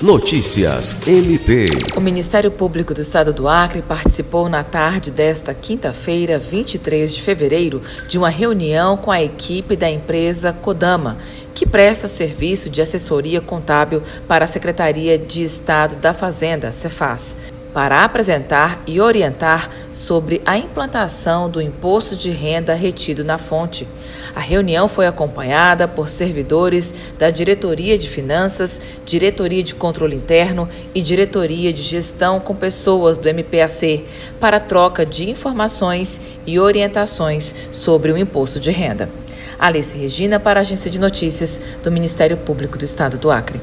Notícias MP. O Ministério Público do Estado do Acre participou na tarde desta quinta-feira, 23 de fevereiro, de uma reunião com a equipe da empresa Codama, que presta serviço de assessoria contábil para a Secretaria de Estado da Fazenda, Cefaz para apresentar e orientar sobre a implantação do imposto de renda retido na fonte. A reunião foi acompanhada por servidores da Diretoria de Finanças, Diretoria de Controle Interno e Diretoria de Gestão com pessoas do MPAC para troca de informações e orientações sobre o imposto de renda. Alice Regina para a Agência de Notícias do Ministério Público do Estado do Acre.